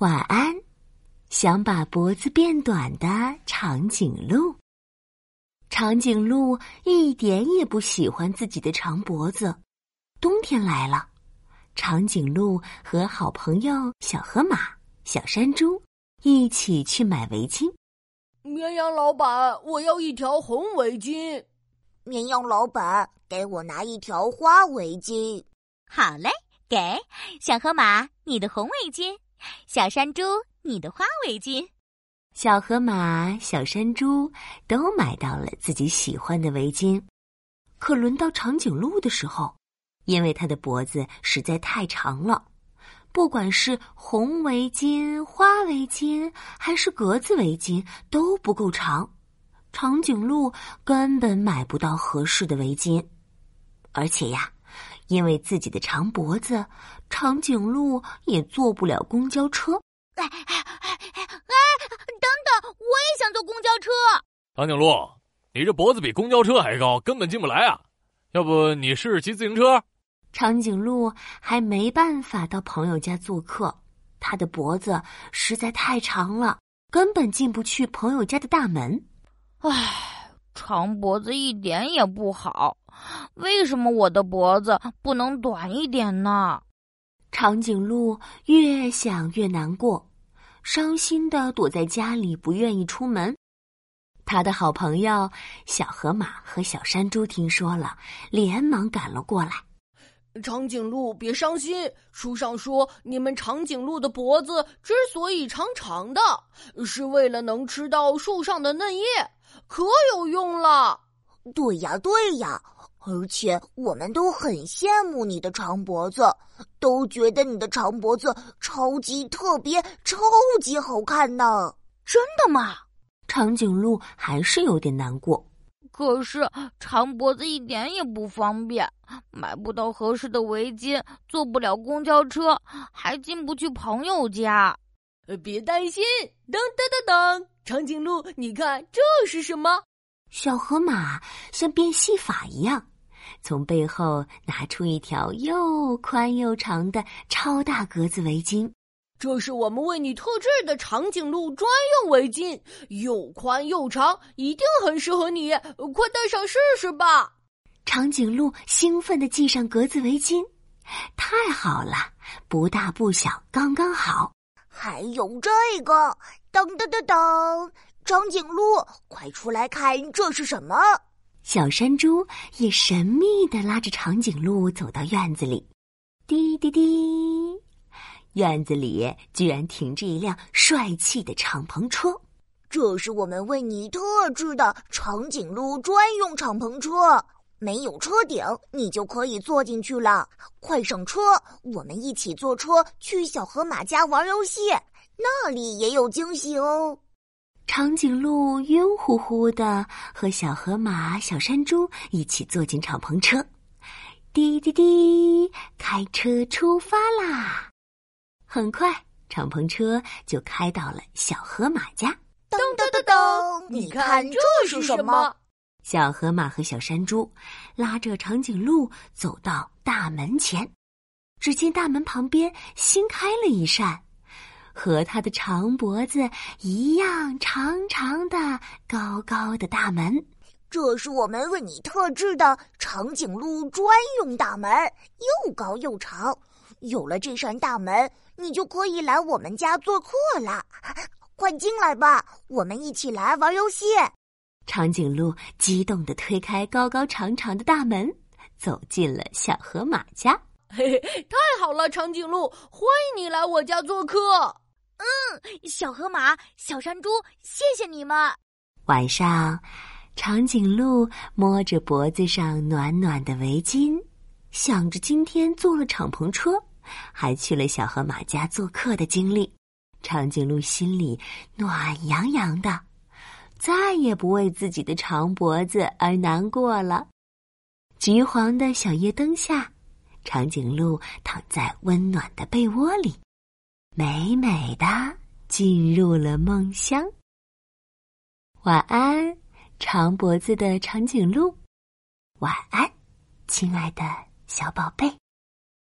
晚安，想把脖子变短的长颈鹿。长颈鹿一点也不喜欢自己的长脖子。冬天来了，长颈鹿和好朋友小河马、小山猪一起去买围巾。绵羊老板，我要一条红围巾。绵羊老板，给我拿一条花围巾。好嘞，给小河马你的红围巾。小山猪，你的花围巾。小河马、小山猪都买到了自己喜欢的围巾，可轮到长颈鹿的时候，因为它的脖子实在太长了，不管是红围巾、花围巾还是格子围巾都不够长，长颈鹿根本买不到合适的围巾，而且呀。因为自己的长脖子，长颈鹿也坐不了公交车。哎哎哎哎！等等，我也想坐公交车。长颈鹿，你这脖子比公交车还高，根本进不来啊！要不你试试骑自行车？长颈鹿还没办法到朋友家做客，它的脖子实在太长了，根本进不去朋友家的大门。唉。长脖子一点也不好，为什么我的脖子不能短一点呢？长颈鹿越想越难过，伤心的躲在家里，不愿意出门。他的好朋友小河马和小山猪听说了，连忙赶了过来。长颈鹿，别伤心。书上说，你们长颈鹿的脖子之所以长长的，是为了能吃到树上的嫩叶，可有用了。对呀，对呀，而且我们都很羡慕你的长脖子，都觉得你的长脖子超级特别、超级好看呢。真的吗？长颈鹿还是有点难过。可是长脖子一点也不方便，买不到合适的围巾，坐不了公交车，还进不去朋友家。别担心，噔噔噔噔，长颈鹿，你看这是什么？小河马像变戏法一样，从背后拿出一条又宽又长的超大格子围巾。这是我们为你特制的长颈鹿专用围巾，又宽又长，一定很适合你。快戴上试试吧！长颈鹿兴奋地系上格子围巾，太好了，不大不小，刚刚好。还有这个，噔噔噔噔，长颈鹿，快出来看，这是什么？小山猪也神秘地拉着长颈鹿走到院子里，滴滴滴。院子里居然停着一辆帅气的敞篷车，这是我们为你特制的长颈鹿专用敞篷车，没有车顶，你就可以坐进去了。快上车，我们一起坐车去小河马家玩游戏，那里也有惊喜哦。长颈鹿晕乎乎的，和小河马、小山猪一起坐进敞篷车，滴滴滴，开车出发啦！很快，敞篷车就开到了小河马家。噔噔噔噔，你看这是什么？小河马和小山猪拉着长颈鹿走到大门前，只见大门旁边新开了一扇，和它的长脖子一样长长的、高高的大门。这是我们为你特制的长颈鹿专用大门，又高又长。有了这扇大门。你就可以来我们家做客了，快进来吧，我们一起来玩游戏。长颈鹿激动地推开高高长长的大门，走进了小河马家。嘿嘿，太好了，长颈鹿，欢迎你来我家做客。嗯，小河马、小山猪，谢谢你们。晚上，长颈鹿摸着脖子上暖暖的围巾，想着今天坐了敞篷车。还去了小河马家做客的经历，长颈鹿心里暖洋洋的，再也不为自己的长脖子而难过了。橘黄的小夜灯下，长颈鹿躺在温暖的被窝里，美美的进入了梦乡。晚安，长脖子的长颈鹿。晚安，亲爱的小宝贝。